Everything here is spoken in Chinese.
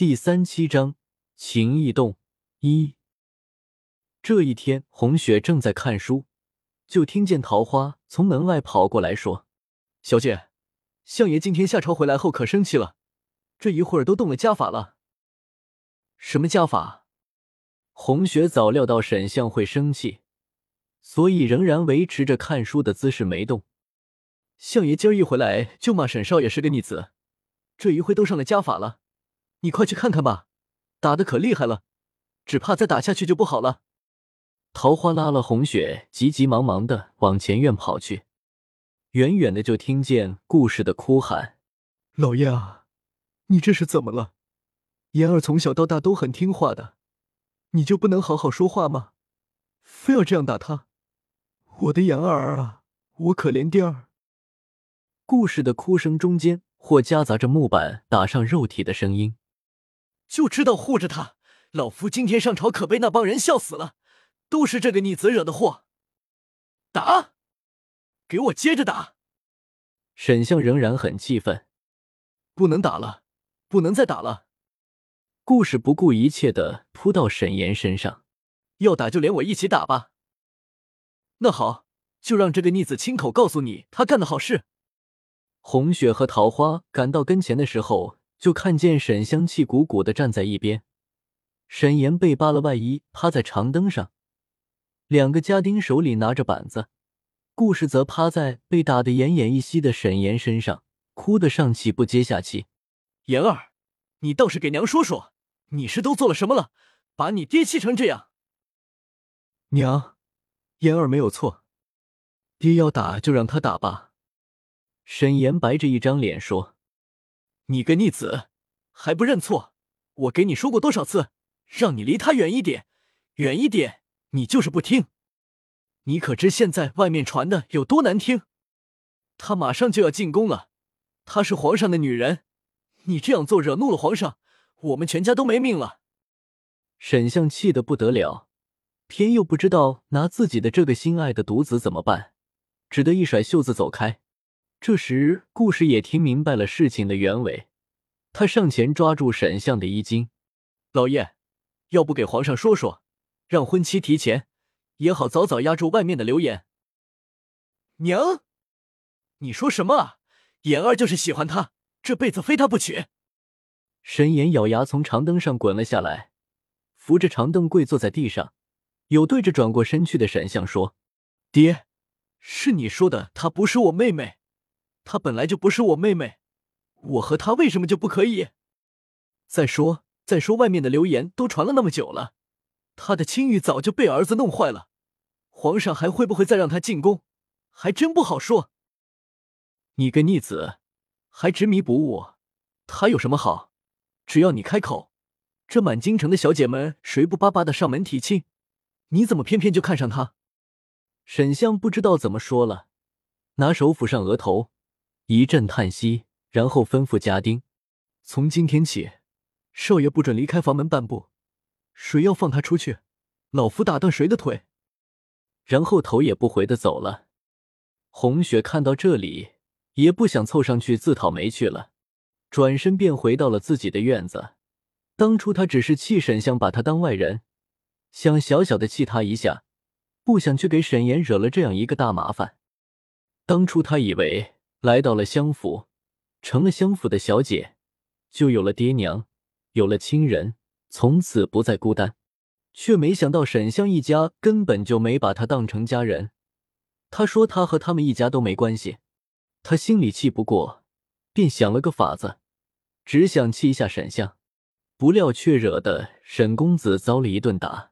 第三七章情意动一。这一天，红雪正在看书，就听见桃花从门外跑过来，说：“小姐，相爷今天下朝回来后可生气了，这一会儿都动了家法了。”“什么家法？”红雪早料到沈相会生气，所以仍然维持着看书的姿势没动。相爷今儿一回来就骂沈少爷是个逆子，这一回都上了家法了，你快去看看吧，打的可厉害了，只怕再打下去就不好了。桃花拉了红雪，急急忙忙的往前院跑去，远远的就听见顾氏的哭喊：“老爷啊，你这是怎么了？言儿从小到大都很听话的，你就不能好好说话吗？非要这样打他？我的言儿啊，我可怜爹儿。”故事的哭声中间，或夹杂着木板打上肉体的声音。就知道护着他，老夫今天上朝可被那帮人笑死了，都是这个逆子惹的祸。打，给我接着打！沈相仍然很气愤，不能打了，不能再打了。故事不顾一切的扑到沈岩身上，要打就连我一起打吧。那好，就让这个逆子亲口告诉你他干的好事。红雪和桃花赶到跟前的时候，就看见沈香气鼓鼓的站在一边，沈岩被扒了外衣，趴在长凳上，两个家丁手里拿着板子，顾氏则趴在被打得奄奄一息的沈岩身上，哭得上气不接下气。岩儿，你倒是给娘说说，你是都做了什么了，把你爹气成这样？娘，言儿没有错，爹要打就让他打吧。沈岩白着一张脸说：“你个逆子，还不认错？我给你说过多少次，让你离他远一点，远一点，你就是不听。你可知现在外面传的有多难听？他马上就要进宫了，她是皇上的女人，你这样做惹怒了皇上，我们全家都没命了。”沈相气得不得了，偏又不知道拿自己的这个心爱的独子怎么办，只得一甩袖子走开。这时，顾氏也听明白了事情的原委，他上前抓住沈相的衣襟：“老爷，要不给皇上说说，让婚期提前，也好早早压住外面的流言。”娘，你说什么啊？言儿就是喜欢他，这辈子非他不娶。沈岩咬牙从长凳上滚了下来，扶着长凳跪坐在地上，有对着转过身去的沈相说：“爹，是你说的，她不是我妹妹。”她本来就不是我妹妹，我和她为什么就不可以？再说，再说，外面的流言都传了那么久了，她的清誉早就被儿子弄坏了，皇上还会不会再让她进宫，还真不好说。你个逆子，还执迷不悟，她有什么好？只要你开口，这满京城的小姐们谁不巴巴的上门提亲？你怎么偏偏就看上她？沈相不知道怎么说了，拿手抚上额头。一阵叹息，然后吩咐家丁：“从今天起，少爷不准离开房门半步。谁要放他出去，老夫打断谁的腿。”然后头也不回的走了。红雪看到这里，也不想凑上去自讨没趣了，转身便回到了自己的院子。当初他只是气沈相把他当外人，想小小的气他一下，不想去给沈岩惹了这样一个大麻烦。当初他以为。来到了相府，成了相府的小姐，就有了爹娘，有了亲人，从此不再孤单。却没想到沈香一家根本就没把她当成家人。他说他和他们一家都没关系。他心里气不过，便想了个法子，只想气一下沈香，不料却惹得沈公子遭了一顿打。